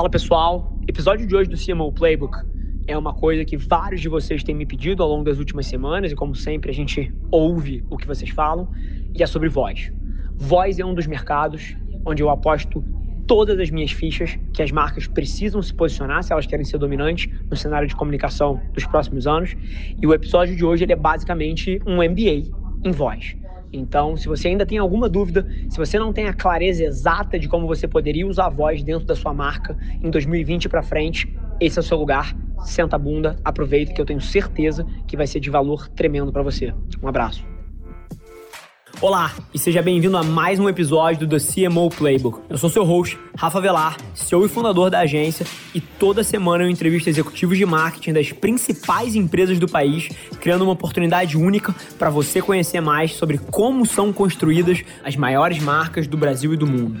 Fala pessoal, episódio de hoje do CMO Playbook é uma coisa que vários de vocês têm me pedido ao longo das últimas semanas e como sempre a gente ouve o que vocês falam e é sobre voz. Voz é um dos mercados onde eu aposto todas as minhas fichas que as marcas precisam se posicionar se elas querem ser dominantes no cenário de comunicação dos próximos anos. E o episódio de hoje é basicamente um MBA em voz. Então, se você ainda tem alguma dúvida, se você não tem a clareza exata de como você poderia usar a voz dentro da sua marca em 2020 para frente, esse é o seu lugar. Senta a bunda, aproveita que eu tenho certeza que vai ser de valor tremendo para você. Um abraço. Olá e seja bem-vindo a mais um episódio do The CMO Playbook. Eu sou seu host, Rafa Velar, CEO e fundador da agência, e toda semana eu entrevisto executivos de marketing das principais empresas do país, criando uma oportunidade única para você conhecer mais sobre como são construídas as maiores marcas do Brasil e do mundo.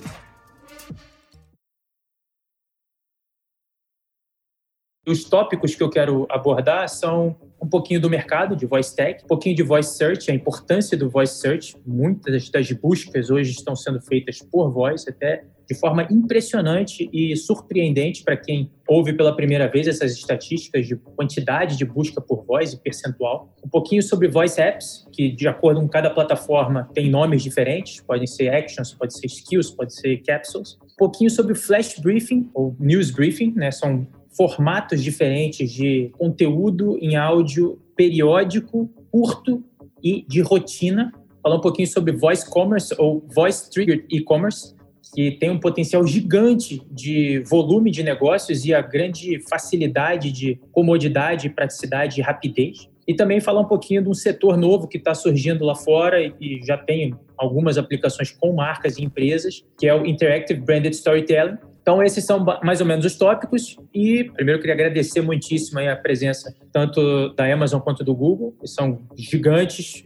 Os tópicos que eu quero abordar são um pouquinho do mercado de voice tech, um pouquinho de voice search, a importância do voice search. Muitas das buscas hoje estão sendo feitas por voice, até de forma impressionante e surpreendente para quem ouve pela primeira vez essas estatísticas de quantidade de busca por voz e percentual. Um pouquinho sobre voice apps, que de acordo com cada plataforma tem nomes diferentes, podem ser actions, pode ser skills, pode ser capsules. Um pouquinho sobre flash briefing ou news briefing, né? São formatos diferentes de conteúdo em áudio periódico, curto e de rotina. Falar um pouquinho sobre voice commerce ou voice triggered e-commerce, que tem um potencial gigante de volume de negócios e a grande facilidade de comodidade, praticidade e rapidez. E também falar um pouquinho de um setor novo que está surgindo lá fora e já tem algumas aplicações com marcas e empresas, que é o Interactive Branded Storytelling, então, esses são mais ou menos os tópicos. E primeiro eu queria agradecer muitíssimo a presença tanto da Amazon quanto do Google, que são gigantes,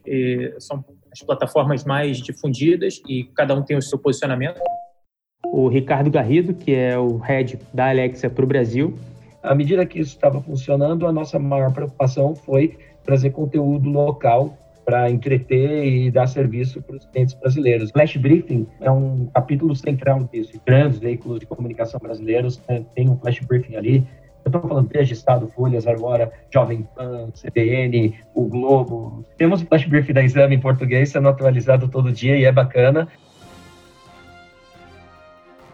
são as plataformas mais difundidas e cada um tem o seu posicionamento. O Ricardo Garrido, que é o head da Alexa para o Brasil. À medida que isso estava funcionando, a nossa maior preocupação foi trazer conteúdo local para entreter e dar serviço para os clientes brasileiros. Flash Briefing é um capítulo central disso. Grandes veículos de comunicação brasileiros né, tem um Flash Briefing ali. Eu estou falando desde Estado, Folhas, agora, Jovem Pan, CBN, o Globo. Temos o Flash Briefing da Exame em português sendo atualizado todo dia e é bacana.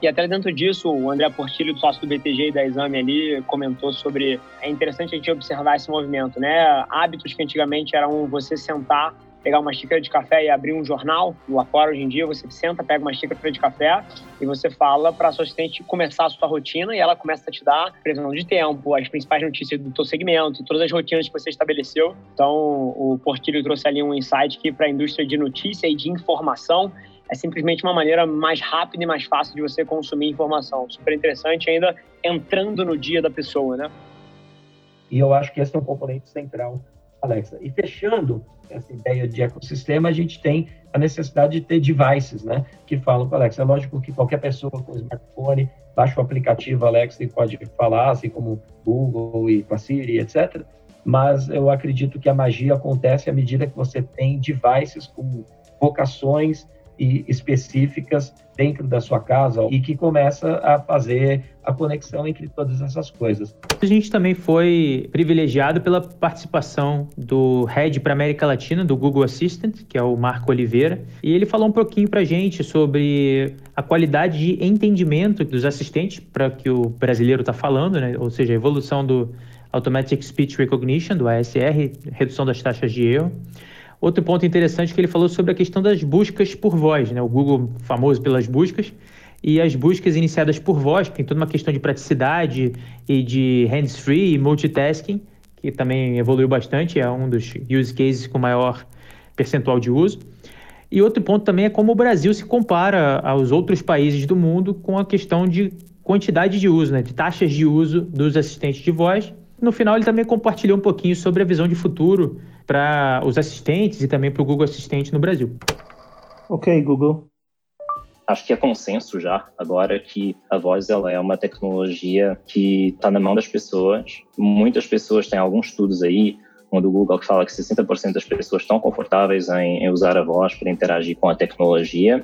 E até dentro disso, o André Portilho, sócio do BTG e da Exame ali, comentou sobre é interessante a gente observar esse movimento, né? Hábitos que antigamente eram você sentar, pegar uma xícara de café e abrir um jornal. Lá fora, hoje em dia, você senta, pega uma xícara de café e você fala para a sua assistente começar a sua rotina e ela começa a te dar previsão de tempo, as principais notícias do teu segmento, todas as rotinas que você estabeleceu. Então, o Portilho trouxe ali um insight que para a indústria de notícia e de informação é simplesmente uma maneira mais rápida e mais fácil de você consumir informação. Super interessante, ainda entrando no dia da pessoa, né? E eu acho que esse é um componente central, Alexa. E fechando essa ideia de ecossistema, a gente tem a necessidade de ter devices, né? Que falam com a Alexa. É lógico que qualquer pessoa com smartphone baixa o aplicativo Alexa e pode falar, assim como Google e com a Siri, etc. Mas eu acredito que a magia acontece à medida que você tem devices com vocações e específicas dentro da sua casa e que começa a fazer a conexão entre todas essas coisas. A gente também foi privilegiado pela participação do head para América Latina do Google Assistant, que é o Marco Oliveira, e ele falou um pouquinho para gente sobre a qualidade de entendimento dos assistentes para que o brasileiro está falando, né? ou seja, a evolução do Automatic Speech Recognition, do ASR, redução das taxas de erro. Outro ponto interessante é que ele falou sobre a questão das buscas por voz, né? O Google famoso pelas buscas e as buscas iniciadas por voz, tem toda uma questão de praticidade e de hands-free e multitasking, que também evoluiu bastante, é um dos use cases com maior percentual de uso. E outro ponto também é como o Brasil se compara aos outros países do mundo com a questão de quantidade de uso, né, de taxas de uso dos assistentes de voz. No final, ele também compartilhou um pouquinho sobre a visão de futuro para os assistentes e também para o Google Assistente no Brasil. Ok, Google. Acho que é consenso já agora que a voz ela é uma tecnologia que está na mão das pessoas. Muitas pessoas têm alguns estudos aí, um do Google que fala que 60% das pessoas estão confortáveis em, em usar a voz para interagir com a tecnologia.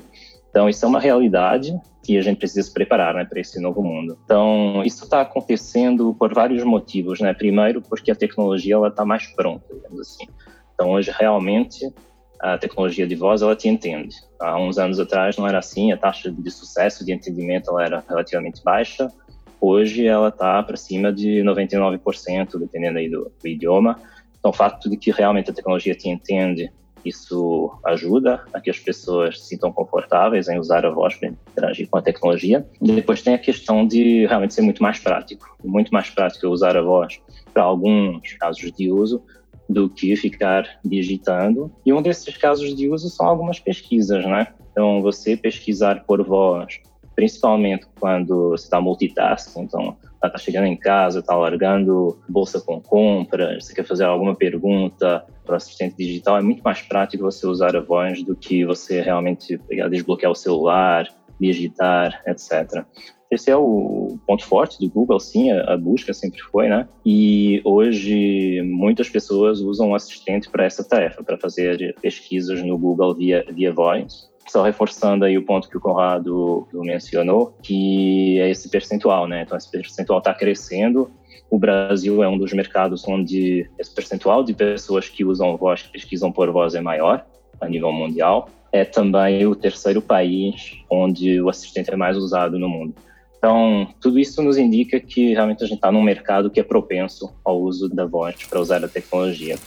Então, isso é uma realidade e a gente precisa se preparar né, para esse novo mundo. Então, isso está acontecendo por vários motivos. Né? Primeiro, porque a tecnologia está mais pronta, digamos assim. Então, hoje, realmente, a tecnologia de voz ela te entende. Há uns anos atrás não era assim, a taxa de sucesso de entendimento ela era relativamente baixa. Hoje ela está para cima de 99%, dependendo aí do, do idioma. Então, o fato de que realmente a tecnologia te entende isso ajuda a que as pessoas se sintam confortáveis em usar a voz para interagir com a tecnologia. Depois tem a questão de realmente ser muito mais prático. Muito mais prático usar a voz para alguns casos de uso do que ficar digitando. E um desses casos de uso são algumas pesquisas, né? Então, você pesquisar por voz, principalmente quando você está multitasking, então está chegando em casa, está largando bolsa com compras, você quer fazer alguma pergunta para o assistente digital, é muito mais prático você usar a voz do que você realmente pegar, desbloquear o celular, digitar, etc. Esse é o ponto forte do Google, sim, a, busca sempre foi, né? E hoje muitas pessoas usam o assistente para essa tarefa, para fazer pesquisas no Google via, via voz. Só reforçando aí o ponto que o Conrado mencionou, que é esse percentual, né? Então, esse percentual está crescendo. O Brasil é um dos mercados onde esse percentual de pessoas que usam voz, que pesquisam por voz é maior a nível mundial. É também o terceiro país onde o assistente é mais usado no mundo. Então, tudo isso nos indica que realmente a gente está num mercado que é propenso ao uso da voz para usar a tecnologia.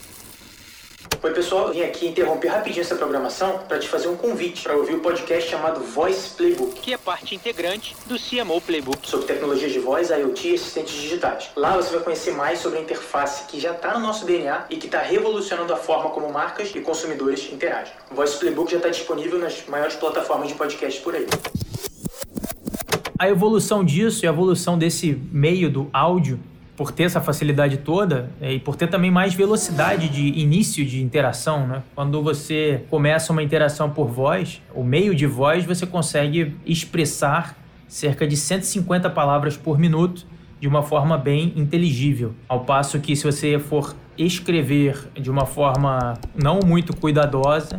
Oi, pessoal, eu vim aqui interromper rapidinho essa programação para te fazer um convite para ouvir o podcast chamado Voice Playbook, que é parte integrante do CMO Playbook, sobre tecnologias de voz, IoT e assistentes digitais. Lá você vai conhecer mais sobre a interface que já está no nosso DNA e que está revolucionando a forma como marcas e consumidores interagem. O Voice Playbook já está disponível nas maiores plataformas de podcast por aí. A evolução disso e a evolução desse meio do áudio por ter essa facilidade toda é, e por ter também mais velocidade de início de interação, né? Quando você começa uma interação por voz, o meio de voz, você consegue expressar cerca de 150 palavras por minuto de uma forma bem inteligível. Ao passo que se você for escrever de uma forma não muito cuidadosa,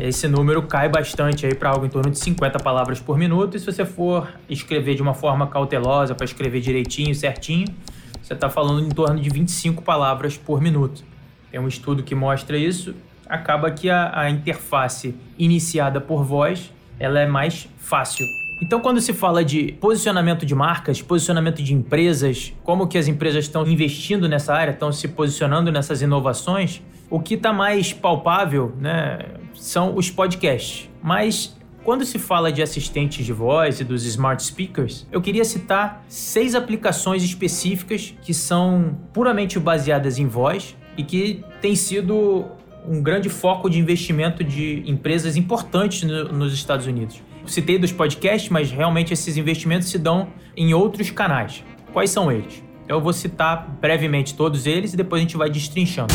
esse número cai bastante aí para algo em torno de 50 palavras por minuto. E se você for escrever de uma forma cautelosa, para escrever direitinho, certinho, você está falando em torno de 25 palavras por minuto. Tem um estudo que mostra isso. Acaba que a, a interface iniciada por voz ela é mais fácil. Então, quando se fala de posicionamento de marcas, posicionamento de empresas, como que as empresas estão investindo nessa área, estão se posicionando nessas inovações, o que está mais palpável né, são os podcasts. Mas quando se fala de assistentes de voz e dos smart speakers, eu queria citar seis aplicações específicas que são puramente baseadas em voz e que têm sido um grande foco de investimento de empresas importantes no, nos Estados Unidos. Citei dos podcasts, mas realmente esses investimentos se dão em outros canais. Quais são eles? Eu vou citar brevemente todos eles e depois a gente vai destrinchando.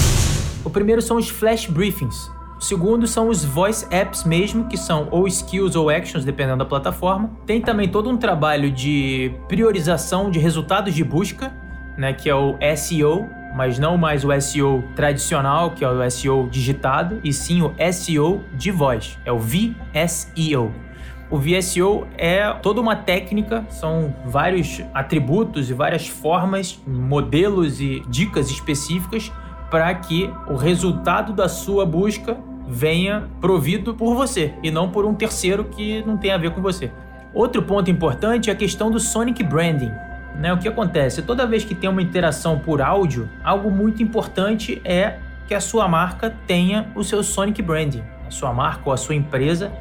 O primeiro são os flash briefings, segundo são os voice apps mesmo, que são ou skills ou actions, dependendo da plataforma. Tem também todo um trabalho de priorização de resultados de busca, né, que é o SEO, mas não mais o SEO tradicional, que é o SEO digitado, e sim o SEO de voz, é o VSEO. O VSEO é toda uma técnica, são vários atributos e várias formas, modelos e dicas específicas para que o resultado da sua busca venha provido por você e não por um terceiro que não tem a ver com você. Outro ponto importante é a questão do Sonic Branding. Né? O que acontece? Toda vez que tem uma interação por áudio, algo muito importante é que a sua marca tenha o seu Sonic Branding. A sua marca ou a sua empresa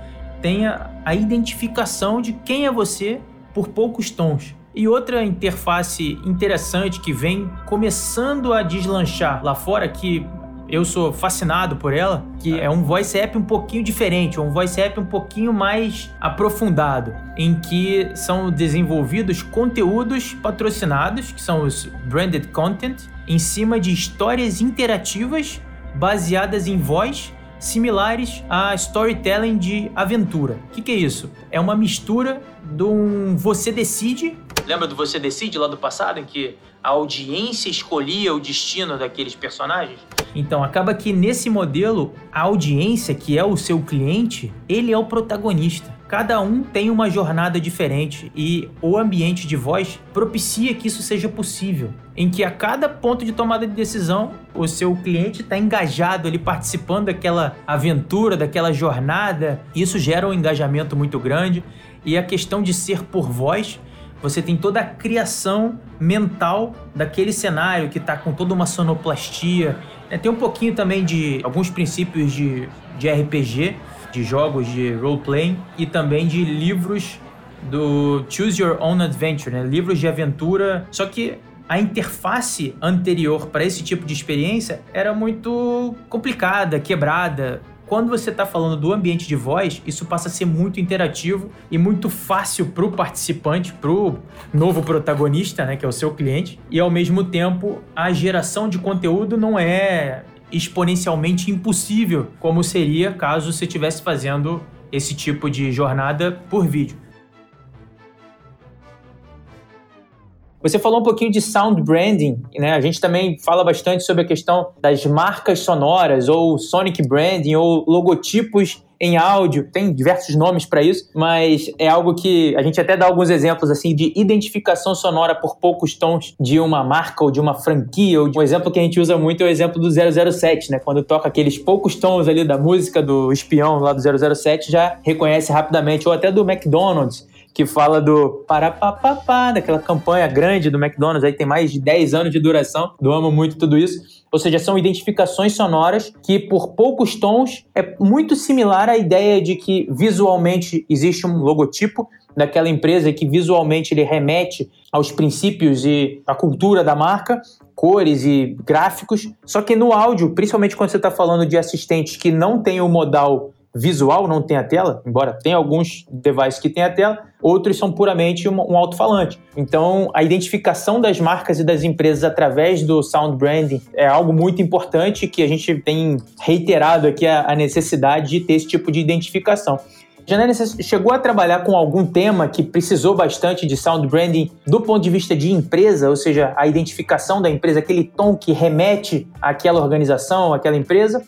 tenha a identificação de quem é você por poucos tons. E outra interface interessante que vem começando a deslanchar lá fora, que eu sou fascinado por ela, que é um voice app um pouquinho diferente, um voice app um pouquinho mais aprofundado, em que são desenvolvidos conteúdos patrocinados, que são os branded content, em cima de histórias interativas baseadas em voz similares a storytelling de aventura. O que, que, é isso? É uma mistura de um Você Decide. Lembra do Você Decide lá do passado, em que a audiência escolhia o destino daqueles personagens? Então, acaba que nesse modelo, a audiência, que é o seu cliente, ele é o protagonista. Cada um tem uma jornada diferente e o ambiente de voz propicia que isso seja possível, em que a cada ponto de tomada de decisão o seu cliente está engajado ali participando daquela aventura, daquela jornada. Isso gera um engajamento muito grande e a questão de ser por voz você tem toda a criação mental daquele cenário que está com toda uma sonoplastia. É, tem um pouquinho também de alguns princípios de, de RPG, de jogos de role-playing e também de livros do Choose Your Own Adventure, né? livros de aventura. Só que a interface anterior para esse tipo de experiência era muito complicada, quebrada. Quando você está falando do ambiente de voz, isso passa a ser muito interativo e muito fácil para o participante, para o novo protagonista, né, que é o seu cliente. E ao mesmo tempo, a geração de conteúdo não é exponencialmente impossível, como seria caso você estivesse fazendo esse tipo de jornada por vídeo. Você falou um pouquinho de sound branding, né? A gente também fala bastante sobre a questão das marcas sonoras, ou sonic branding, ou logotipos em áudio, tem diversos nomes para isso, mas é algo que a gente até dá alguns exemplos assim de identificação sonora por poucos tons de uma marca ou de uma franquia. Um exemplo que a gente usa muito é o exemplo do 007, né? Quando toca aqueles poucos tons ali da música do espião lá do 007, já reconhece rapidamente, ou até do McDonald's que fala do parapapapá, daquela campanha grande do McDonald's, aí tem mais de 10 anos de duração, do amo muito tudo isso. Ou seja, são identificações sonoras que, por poucos tons, é muito similar à ideia de que visualmente existe um logotipo daquela empresa que visualmente ele remete aos princípios e à cultura da marca, cores e gráficos. Só que no áudio, principalmente quando você está falando de assistentes que não têm o modal visual, não tem a tela, embora tenha alguns devices que tem a tela, outros são puramente um, um alto-falante. Então, a identificação das marcas e das empresas através do sound branding é algo muito importante que a gente tem reiterado aqui a, a necessidade de ter esse tipo de identificação. Janelle, você chegou a trabalhar com algum tema que precisou bastante de sound branding do ponto de vista de empresa, ou seja, a identificação da empresa, aquele tom que remete àquela organização, àquela empresa?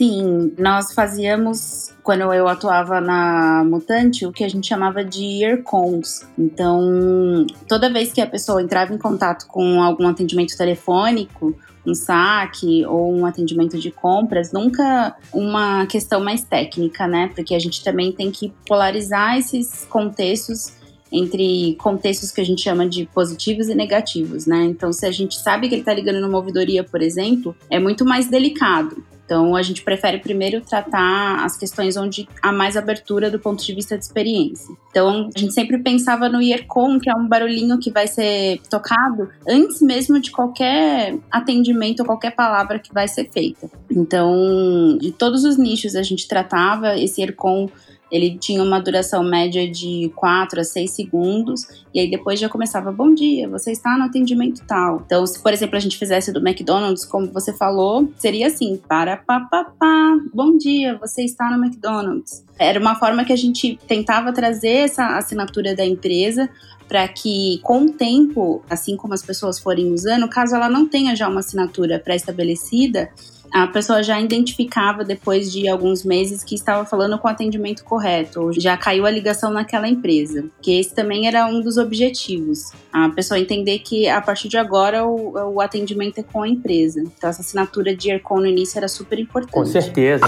Sim, nós fazíamos, quando eu atuava na Mutante, o que a gente chamava de earcons. Então, toda vez que a pessoa entrava em contato com algum atendimento telefônico, um saque ou um atendimento de compras, nunca uma questão mais técnica, né? Porque a gente também tem que polarizar esses contextos entre contextos que a gente chama de positivos e negativos, né? Então, se a gente sabe que ele está ligando numa ouvidoria, por exemplo, é muito mais delicado. Então, a gente prefere primeiro tratar as questões onde há mais abertura do ponto de vista de experiência. Então, a gente sempre pensava no earcom, que é um barulhinho que vai ser tocado antes mesmo de qualquer atendimento ou qualquer palavra que vai ser feita. Então, de todos os nichos a gente tratava esse earcom ele tinha uma duração média de 4 a 6 segundos, e aí depois já começava: Bom dia, você está no atendimento tal. Então, se por exemplo a gente fizesse do McDonald's, como você falou, seria assim: Para papapá, bom dia, você está no McDonald's. Era uma forma que a gente tentava trazer essa assinatura da empresa para que, com o tempo, assim como as pessoas forem usando, caso ela não tenha já uma assinatura pré-estabelecida, a pessoa já identificava depois de alguns meses que estava falando com o atendimento correto, ou já caiu a ligação naquela empresa. Que esse também era um dos objetivos. A pessoa entender que a partir de agora o, o atendimento é com a empresa. Então essa assinatura de ERCON no início era super importante. Com certeza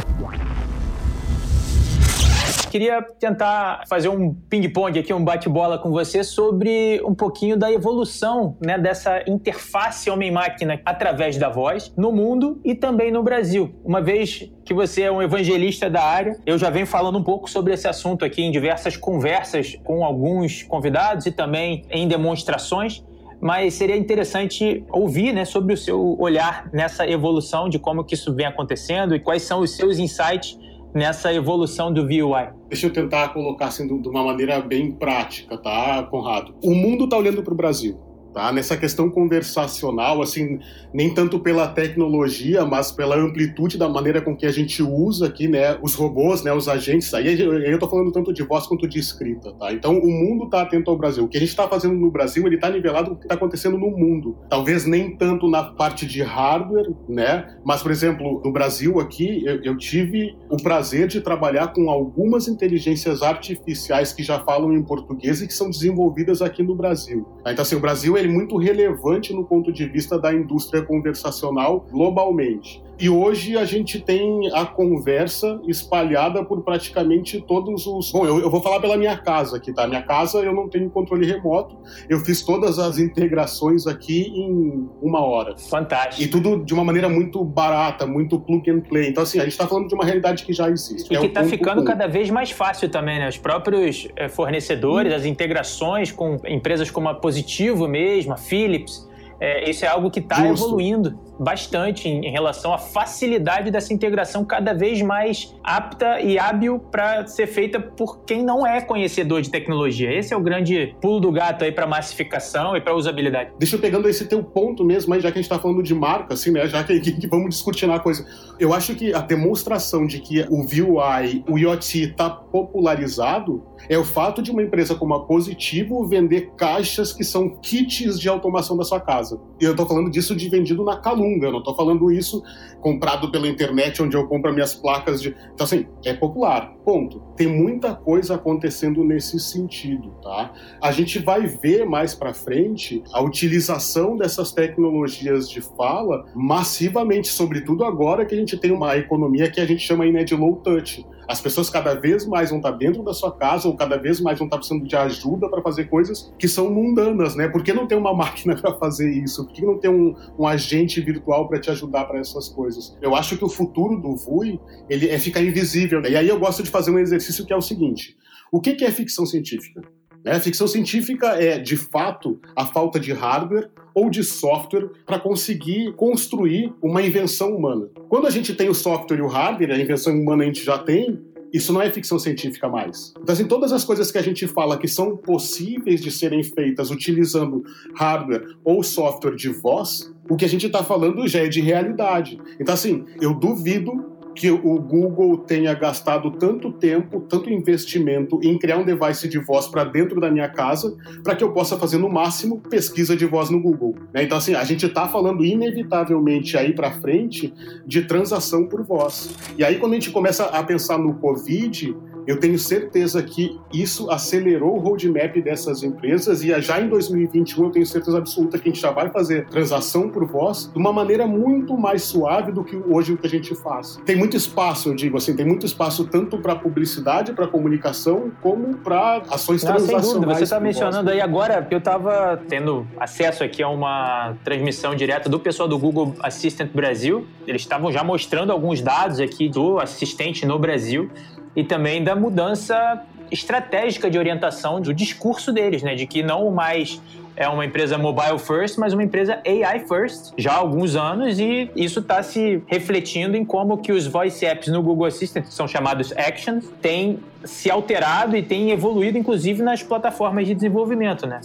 queria tentar fazer um ping-pong aqui, um bate-bola com você sobre um pouquinho da evolução né, dessa interface homem-máquina através da voz no mundo e também no Brasil. Uma vez que você é um evangelista da área, eu já venho falando um pouco sobre esse assunto aqui em diversas conversas com alguns convidados e também em demonstrações mas seria interessante ouvir né, sobre o seu olhar nessa evolução de como que isso vem acontecendo e quais são os seus insights nessa evolução do VUI? Deixa eu tentar colocar assim de uma maneira bem prática, tá, Conrado? O mundo está olhando para o Brasil. Tá? Nessa questão conversacional, assim, nem tanto pela tecnologia, mas pela amplitude da maneira com que a gente usa aqui, né, os robôs, né, os agentes. Aí eu tô falando tanto de voz quanto de escrita, tá? Então o mundo tá atento ao Brasil. O que a gente tá fazendo no Brasil, ele tá nivelado com o que tá acontecendo no mundo. Talvez nem tanto na parte de hardware, né? Mas, por exemplo, no Brasil aqui, eu, eu tive o prazer de trabalhar com algumas inteligências artificiais que já falam em português e que são desenvolvidas aqui no Brasil. Então, assim, o Brasil é muito relevante no ponto de vista da indústria conversacional globalmente. E hoje a gente tem a conversa espalhada por praticamente todos os. Bom, eu, eu, vou falar pela minha casa aqui, tá? Minha casa eu não tenho controle remoto. Eu fiz todas as integrações aqui em uma hora. Fantástico. E tudo de uma maneira muito barata, muito plug and play. Então, assim, a gente está falando de uma realidade que já existe. E é que está ficando um. cada vez mais fácil também, né? Os próprios eh, fornecedores, hum. as integrações com empresas como a Positivo mesmo, a Philips. É, isso é algo que está evoluindo bastante em, em, relação à facilidade dessa integração cada vez mais apta e hábil para ser feita por quem não é conhecedor de tecnologia. Esse é o grande pulo do gato aí para massificação e para usabilidade. Deixa eu pegando esse teu ponto mesmo, aí, já que a gente está falando de marca, assim, né? Já que, que, que, vamos discutir na coisa. Eu acho que a demonstração de que o VUI, o IoT está popularizado é o fato de uma empresa como a Positivo vender caixas que são kits de automação da sua casa. E eu estou falando disso de vendido na Calum Dunga, eu não estou falando isso comprado pela internet onde eu compro minhas placas de. Então, assim, é popular. Ponto. Tem muita coisa acontecendo nesse sentido, tá? A gente vai ver mais para frente a utilização dessas tecnologias de fala massivamente, sobretudo agora que a gente tem uma economia que a gente chama aí, né, de low touch. As pessoas cada vez mais vão estar dentro da sua casa ou cada vez mais vão estar precisando de ajuda para fazer coisas que são mundanas, né? Por que não tem uma máquina para fazer isso? Por que não tem um, um agente virtual para te ajudar para essas coisas? Eu acho que o futuro do VUI ele é ficar invisível. Né? E aí eu gosto de fazer um exercício que é o seguinte: o que, que é ficção científica? Né? Ficção científica é, de fato, a falta de hardware ou de software para conseguir construir uma invenção humana. Quando a gente tem o software e o hardware, a invenção humana a gente já tem, isso não é ficção científica mais. Então, assim, todas as coisas que a gente fala que são possíveis de serem feitas utilizando hardware ou software de voz, o que a gente está falando já é de realidade. Então, assim, eu duvido que o Google tenha gastado tanto tempo, tanto investimento em criar um device de voz para dentro da minha casa, para que eu possa fazer no máximo pesquisa de voz no Google. Né? Então, assim, a gente está falando inevitavelmente aí para frente de transação por voz. E aí, quando a gente começa a pensar no Covid, eu tenho certeza que isso acelerou o roadmap dessas empresas e já em 2021 eu tenho certeza absoluta que a gente já vai fazer transação por voz de uma maneira muito mais suave do que hoje o que a gente faz. Tem muito espaço, eu digo assim, tem muito espaço tanto para publicidade, para comunicação, como para ações Não, transacionais. Sem dúvida. Você está mencionando voz. aí agora que eu estava tendo acesso aqui a uma transmissão direta do pessoal do Google Assistant Brasil. Eles estavam já mostrando alguns dados aqui do assistente no Brasil e também da mudança estratégica de orientação do discurso deles, né? De que não mais é uma empresa mobile first, mas uma empresa AI first já há alguns anos e isso está se refletindo em como que os voice apps no Google Assistant, que são chamados actions, têm se alterado e têm evoluído inclusive nas plataformas de desenvolvimento, né?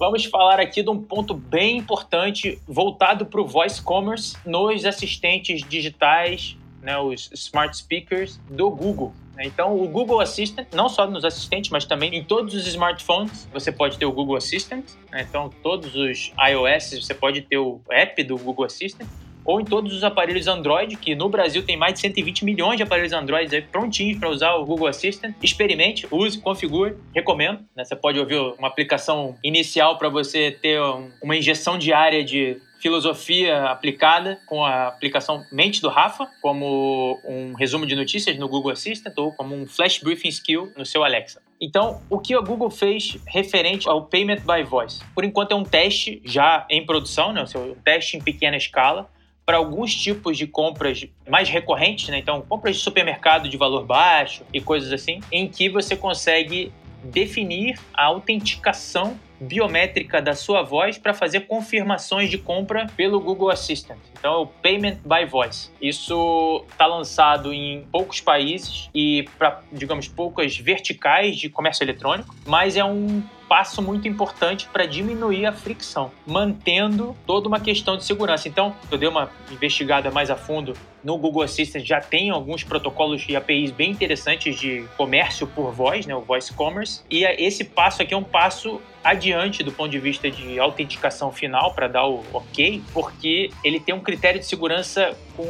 Vamos falar aqui de um ponto bem importante voltado para o voice commerce nos assistentes digitais, né, os smart speakers do Google. Então, o Google Assistant, não só nos assistentes, mas também em todos os smartphones, você pode ter o Google Assistant. Né? Então, todos os iOS, você pode ter o app do Google Assistant ou em todos os aparelhos Android, que no Brasil tem mais de 120 milhões de aparelhos Android aí prontinhos para usar o Google Assistant. Experimente, use, configure, recomendo. Né? Você pode ouvir uma aplicação inicial para você ter uma injeção diária de filosofia aplicada com a aplicação Mente do Rafa, como um resumo de notícias no Google Assistant ou como um flash briefing skill no seu Alexa. Então, o que a Google fez referente ao Payment by Voice? Por enquanto é um teste já em produção, né? um teste em pequena escala, para alguns tipos de compras mais recorrentes, né? Então, compras de supermercado de valor baixo e coisas assim, em que você consegue definir a autenticação biométrica da sua voz para fazer confirmações de compra pelo Google Assistant. Então, é o Payment by Voice. Isso está lançado em poucos países e para, digamos, poucas verticais de comércio eletrônico, mas é um passo muito importante para diminuir a fricção, mantendo toda uma questão de segurança. Então, eu dei uma investigada mais a fundo no Google Assistant, já tem alguns protocolos e APIs bem interessantes de comércio por voz, né, o Voice Commerce, e esse passo aqui é um passo adiante do ponto de vista de autenticação final para dar o ok, porque ele tem um critério de segurança com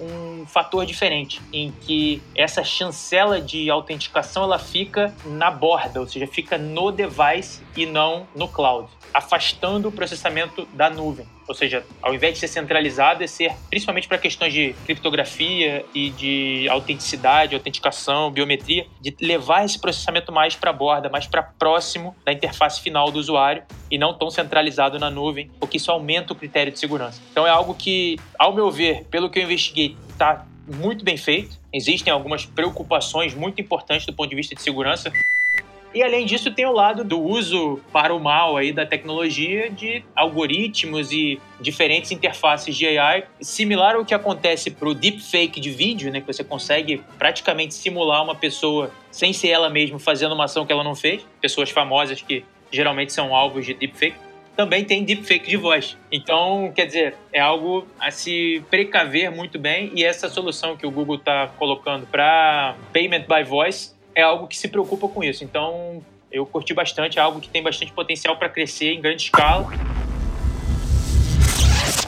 um fator diferente, em que essa chancela de autenticação ela fica na borda, ou seja, fica no device e não no cloud, afastando o processamento da nuvem. Ou seja, ao invés de ser centralizado, é ser principalmente para questões de criptografia e de autenticidade, autenticação, biometria, de levar esse processamento mais para a borda, mais para próximo da interface final do usuário e não tão centralizado na nuvem, porque isso aumenta o critério de segurança. Então é algo que, ao meu ver, pelo que eu investiguei, está muito bem feito. Existem algumas preocupações muito importantes do ponto de vista de segurança. E além disso, tem o lado do uso para o mal aí da tecnologia de algoritmos e diferentes interfaces de AI, similar ao que acontece para o deepfake de vídeo, né, que você consegue praticamente simular uma pessoa sem ser ela mesma fazendo uma ação que ela não fez, pessoas famosas que geralmente são alvos de deepfake. Também tem deepfake de voz. Então, quer dizer, é algo a se precaver muito bem. E essa solução que o Google está colocando para Payment by Voice é algo que se preocupa com isso. Então, eu curti bastante, é algo que tem bastante potencial para crescer em grande escala.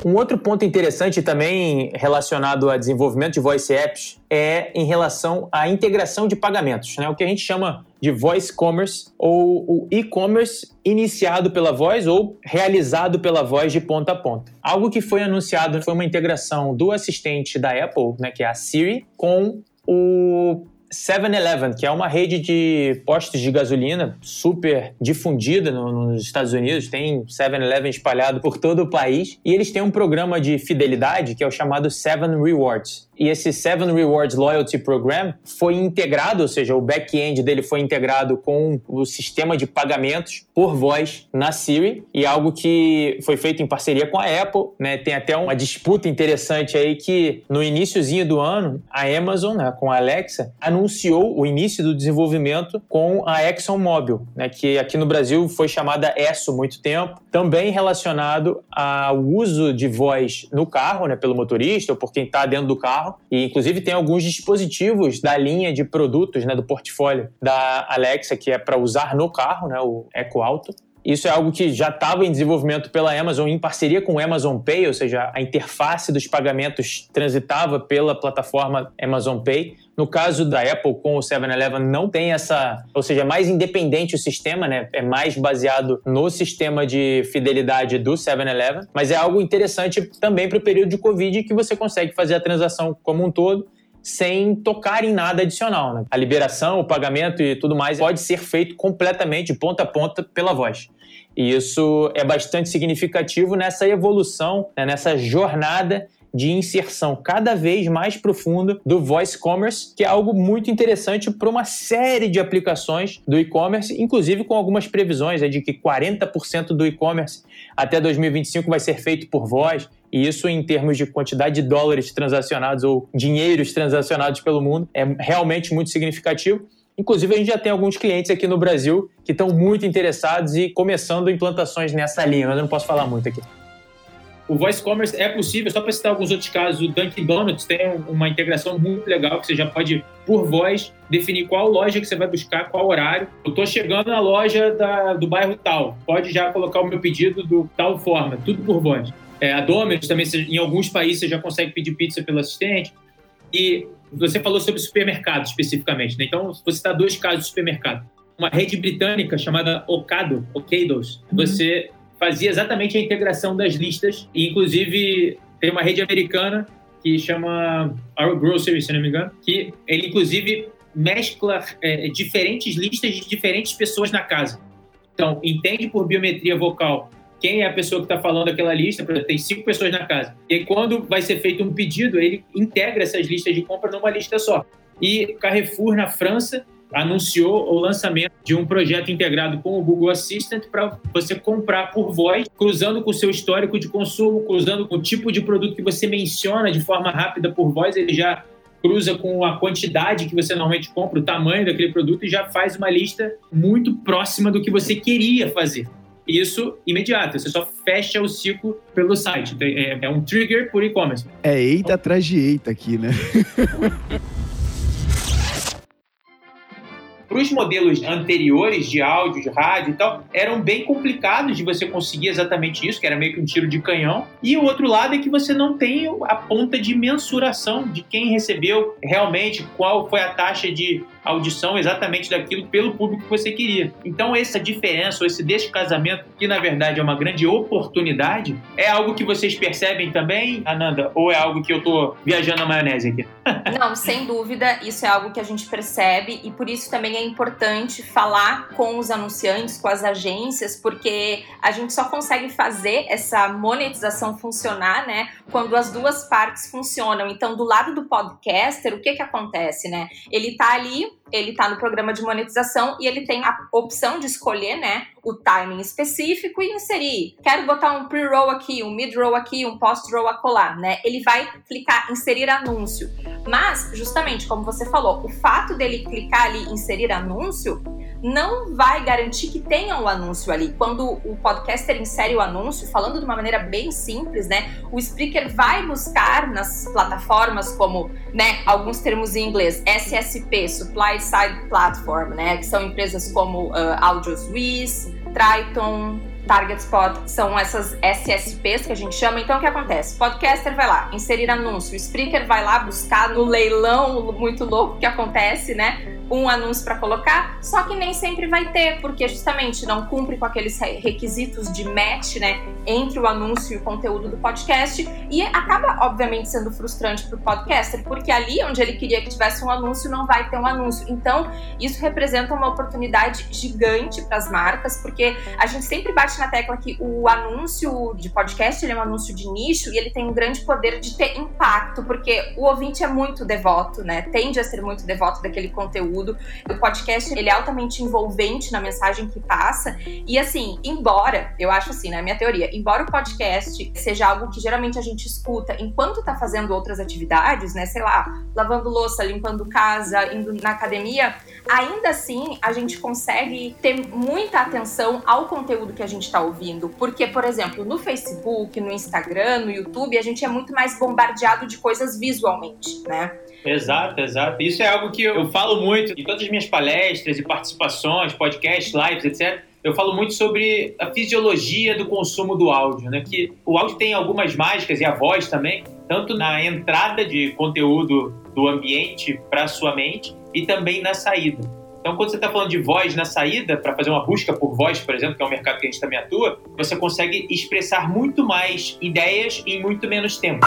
Um outro ponto interessante também relacionado a desenvolvimento de voice apps é em relação à integração de pagamentos, né? o que a gente chama de voice commerce ou o e-commerce iniciado pela voz ou realizado pela voz de ponta a ponta. Algo que foi anunciado foi uma integração do assistente da Apple, né, que é a Siri, com o 7-Eleven, que é uma rede de postos de gasolina super difundida no, nos Estados Unidos, tem 7-Eleven espalhado por todo o país, e eles têm um programa de fidelidade que é o chamado Seven Rewards e esse Seven Rewards Loyalty Program foi integrado, ou seja, o back-end dele foi integrado com o sistema de pagamentos por voz na Siri. E algo que foi feito em parceria com a Apple, né? Tem até uma disputa interessante aí que no iníciozinho do ano a Amazon, né, com a Alexa, anunciou o início do desenvolvimento com a ExxonMobil, né, que aqui no Brasil foi chamada ESSO muito tempo, também relacionado ao uso de voz no carro, né, pelo motorista ou por quem está dentro do carro carro. E, inclusive, tem alguns dispositivos da linha de produtos, né, do portfólio da Alexa, que é para usar no carro, né, o Eco Auto. Isso é algo que já estava em desenvolvimento pela Amazon em parceria com o Amazon Pay, ou seja, a interface dos pagamentos transitava pela plataforma Amazon Pay. No caso da Apple com o 7-Eleven não tem essa, ou seja, é mais independente o sistema, né? É mais baseado no sistema de fidelidade do 7-Eleven, mas é algo interessante também para o período de Covid que você consegue fazer a transação como um todo sem tocar em nada adicional. Né? A liberação, o pagamento e tudo mais pode ser feito completamente ponta a ponta pela voz. E isso é bastante significativo nessa evolução, né, nessa jornada de inserção cada vez mais profunda do voice commerce, que é algo muito interessante para uma série de aplicações do e-commerce, inclusive com algumas previsões é de que 40% do e-commerce até 2025 vai ser feito por voz. E isso, em termos de quantidade de dólares transacionados ou dinheiros transacionados pelo mundo, é realmente muito significativo. Inclusive, a gente já tem alguns clientes aqui no Brasil que estão muito interessados e começando implantações nessa linha, mas eu não posso falar muito aqui. O voice commerce é possível, só para citar alguns outros casos, o Dunkin' Donuts tem uma integração muito legal que você já pode, por voz, definir qual loja que você vai buscar, qual horário. Eu estou chegando na loja da, do bairro tal, pode já colocar o meu pedido do tal forma, tudo por voz. É, a Domino's também, em alguns países, você já consegue pedir pizza pelo assistente. E você falou sobre supermercado especificamente, né? Então, você está dois casos de supermercado. Uma rede britânica chamada Ocado, Ocados, uhum. você fazia exatamente a integração das listas e, inclusive, tem uma rede americana que chama Our Grocery, se não me engano, que ele, inclusive, mescla é, diferentes listas de diferentes pessoas na casa. Então, entende por biometria vocal quem é a pessoa que está falando aquela lista, tem cinco pessoas na casa. E aí, quando vai ser feito um pedido, ele integra essas listas de compra numa lista só. E Carrefour, na França, anunciou o lançamento de um projeto integrado com o Google Assistant para você comprar por voz, cruzando com o seu histórico de consumo, cruzando com o tipo de produto que você menciona de forma rápida por voz, ele já cruza com a quantidade que você normalmente compra, o tamanho daquele produto e já faz uma lista muito próxima do que você queria fazer. Isso imediato, você só fecha o ciclo pelo site. É, é um trigger por e-commerce. É eita atrás de eita aqui, né? para os modelos anteriores de áudio, de rádio e tal, eram bem complicados de você conseguir exatamente isso, que era meio que um tiro de canhão. E o outro lado é que você não tem a ponta de mensuração de quem recebeu realmente, qual foi a taxa de audição exatamente daquilo pelo público que você queria. Então, essa diferença, ou esse descasamento, que na verdade é uma grande oportunidade, é algo que vocês percebem também, Ananda? Ou é algo que eu tô viajando na maionese aqui? Não, sem dúvida, isso é algo que a gente percebe e por isso também é importante falar com os anunciantes, com as agências, porque a gente só consegue fazer essa monetização funcionar, né, quando as duas partes funcionam. Então, do lado do podcaster, o que que acontece, né? Ele tá ali ele está no programa de monetização e ele tem a opção de escolher, né, o timing específico e inserir. Quero botar um pre-roll aqui, um mid-roll aqui, um post-roll acolá, né? Ele vai clicar inserir anúncio. Mas, justamente como você falou, o fato dele clicar ali inserir anúncio não vai garantir que tenha um anúncio ali. Quando o podcaster insere o anúncio, falando de uma maneira bem simples, né? O speaker vai buscar nas plataformas como, né, alguns termos em inglês, SSP, Supply Side Platform, né, que são empresas como uh, AudioSwiss, Triton, Target Spot são essas SSPs que a gente chama. Então, o que acontece? Podcaster vai lá, inserir anúncio. Spreaker vai lá buscar no leilão muito louco que acontece, né? Um anúncio para colocar, só que nem sempre vai ter, porque justamente não cumpre com aqueles requisitos de match, né? Entre o anúncio e o conteúdo do podcast. E acaba, obviamente, sendo frustrante para o podcaster, porque ali onde ele queria que tivesse um anúncio, não vai ter um anúncio. Então, isso representa uma oportunidade gigante para as marcas, porque a gente sempre bate na tecla que o anúncio de podcast ele é um anúncio de nicho e ele tem um grande poder de ter impacto, porque o ouvinte é muito devoto, né? Tende a ser muito devoto daquele conteúdo. O podcast ele é altamente envolvente na mensagem que passa. E assim, embora, eu acho assim, na né, minha teoria, embora o podcast seja algo que geralmente a gente escuta enquanto tá fazendo outras atividades, né? Sei lá, lavando louça, limpando casa, indo na academia, ainda assim a gente consegue ter muita atenção ao conteúdo que a gente está ouvindo. Porque, por exemplo, no Facebook, no Instagram, no YouTube, a gente é muito mais bombardeado de coisas visualmente, né? Exato, exato. Isso é algo que eu falo muito em todas as minhas palestras e participações, podcasts, lives, etc. Eu falo muito sobre a fisiologia do consumo do áudio, né? Que o áudio tem algumas mágicas e a voz também, tanto na entrada de conteúdo do ambiente para sua mente e também na saída. Então, quando você está falando de voz na saída, para fazer uma busca por voz, por exemplo, que é um mercado que a gente também atua, você consegue expressar muito mais ideias em muito menos tempo.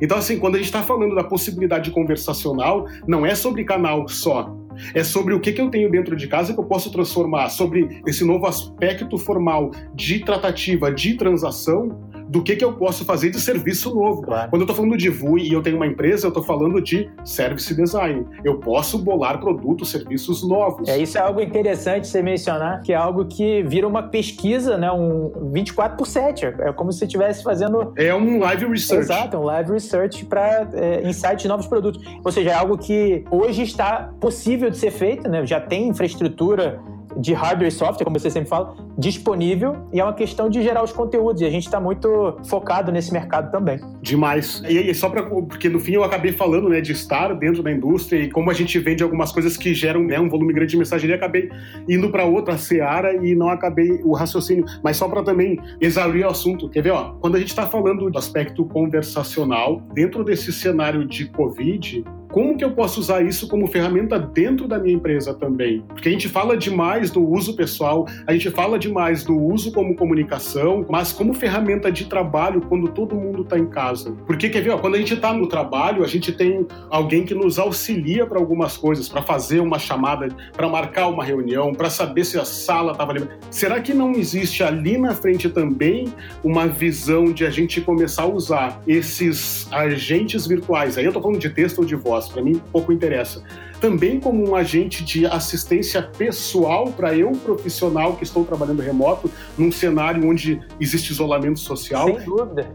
Então, assim, quando a gente está falando da possibilidade conversacional, não é sobre canal só. É sobre o que, que eu tenho dentro de casa que eu posso transformar, sobre esse novo aspecto formal de tratativa, de transação, do que, que eu posso fazer de serviço novo. Claro. Quando eu estou falando de VUI e eu tenho uma empresa, eu estou falando de service design. Eu posso bolar produtos, serviços novos. É, isso é algo interessante você mencionar, que é algo que vira uma pesquisa, né? Um 24 por 7. É como se você estivesse fazendo. É um live research. Exato, um live research para é, insights de novos produtos. Ou seja, é algo que hoje está possível de ser feito, né? Já tem infraestrutura de hardware e software, como você sempre fala, disponível e é uma questão de gerar os conteúdos e a gente está muito focado nesse mercado também. Demais. E aí, só para porque no fim eu acabei falando, né, de estar dentro da indústria e como a gente vende algumas coisas que geram né, um volume grande de mensageria, acabei indo para outra seara e não acabei o raciocínio. Mas só para também exaurir o assunto, quer ver, ó, quando a gente está falando do aspecto conversacional dentro desse cenário de Covid, como que eu posso usar isso como ferramenta dentro da minha empresa também? Porque a gente fala demais do uso pessoal, a gente fala demais do uso como comunicação, mas como ferramenta de trabalho quando todo mundo está em casa. Porque quer ver, ó, quando a gente está no trabalho, a gente tem alguém que nos auxilia para algumas coisas, para fazer uma chamada, para marcar uma reunião, para saber se a sala estava livre. Será que não existe ali na frente também uma visão de a gente começar a usar esses agentes virtuais? Aí eu estou falando de texto ou de voz para mim pouco interessa. Também como um agente de assistência pessoal para eu, profissional que estou trabalhando remoto, num cenário onde existe isolamento social. Sem dúvida.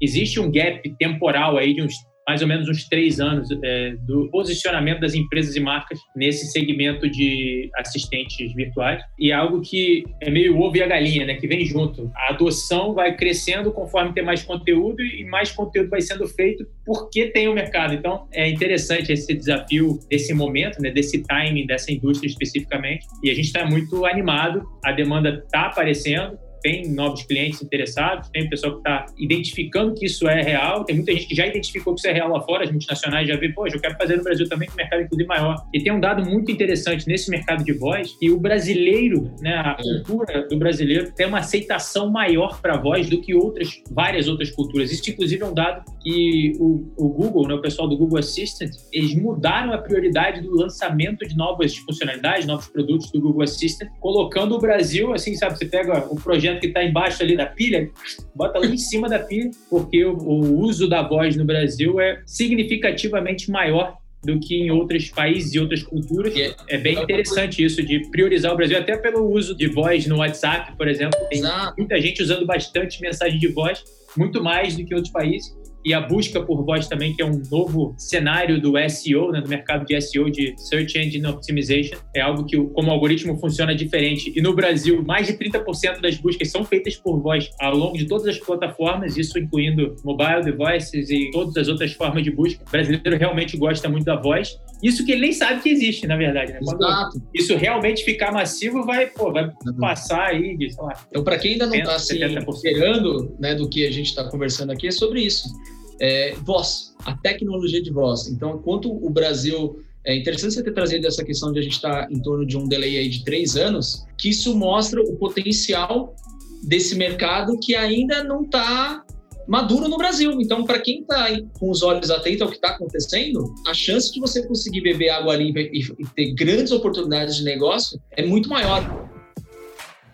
Existe um gap temporal aí de uns mais ou menos uns três anos é, do posicionamento das empresas e marcas nesse segmento de assistentes virtuais. E é algo que é meio ovo e a galinha, né? Que vem junto. A adoção vai crescendo conforme tem mais conteúdo e mais conteúdo vai sendo feito porque tem o mercado. Então, é interessante esse desafio desse momento, né? Desse timing dessa indústria especificamente. E a gente está muito animado. A demanda está aparecendo tem novos clientes interessados, tem pessoal que está identificando que isso é real, tem muita gente que já identificou que isso é real lá fora, as multinacionais já vê, pô, eu quero fazer no Brasil também, que o mercado é inclusive maior. E tem um dado muito interessante nesse mercado de voz, que o brasileiro, né, a é. cultura do brasileiro tem uma aceitação maior para a voz do que outras, várias outras culturas. Isso, inclusive, é um dado que o, o Google, né, o pessoal do Google Assistant, eles mudaram a prioridade do lançamento de novas funcionalidades, novos produtos do Google Assistant, colocando o Brasil, assim, sabe, você pega o projeto que está embaixo ali da pilha, bota lá em cima da pilha, porque o, o uso da voz no Brasil é significativamente maior do que em outros países e outras culturas. É, é bem interessante isso de priorizar o Brasil, até pelo uso de voz no WhatsApp, por exemplo. Tem muita gente usando bastante mensagem de voz, muito mais do que outros países e a busca por voz também, que é um novo cenário do SEO, né, do mercado de SEO, de Search Engine Optimization. É algo que, como o algoritmo funciona diferente. E no Brasil, mais de 30% das buscas são feitas por voz ao longo de todas as plataformas, isso incluindo mobile devices e todas as outras formas de busca. O brasileiro realmente gosta muito da voz. Isso que ele nem sabe que existe, na verdade. Né? Quando isso realmente ficar massivo, vai, pô, vai uhum. passar aí de, sei lá. Então, para quem ainda não está se esperando né, do que a gente está conversando aqui, é sobre isso é, voz, a tecnologia de voz. Então, enquanto o Brasil é interessante você ter trazido essa questão de a gente estar tá em torno de um delay aí de três anos, que isso mostra o potencial desse mercado que ainda não está maduro no Brasil. Então, para quem está com os olhos atentos ao que está acontecendo, a chance de você conseguir beber água limpa e, e ter grandes oportunidades de negócio é muito maior.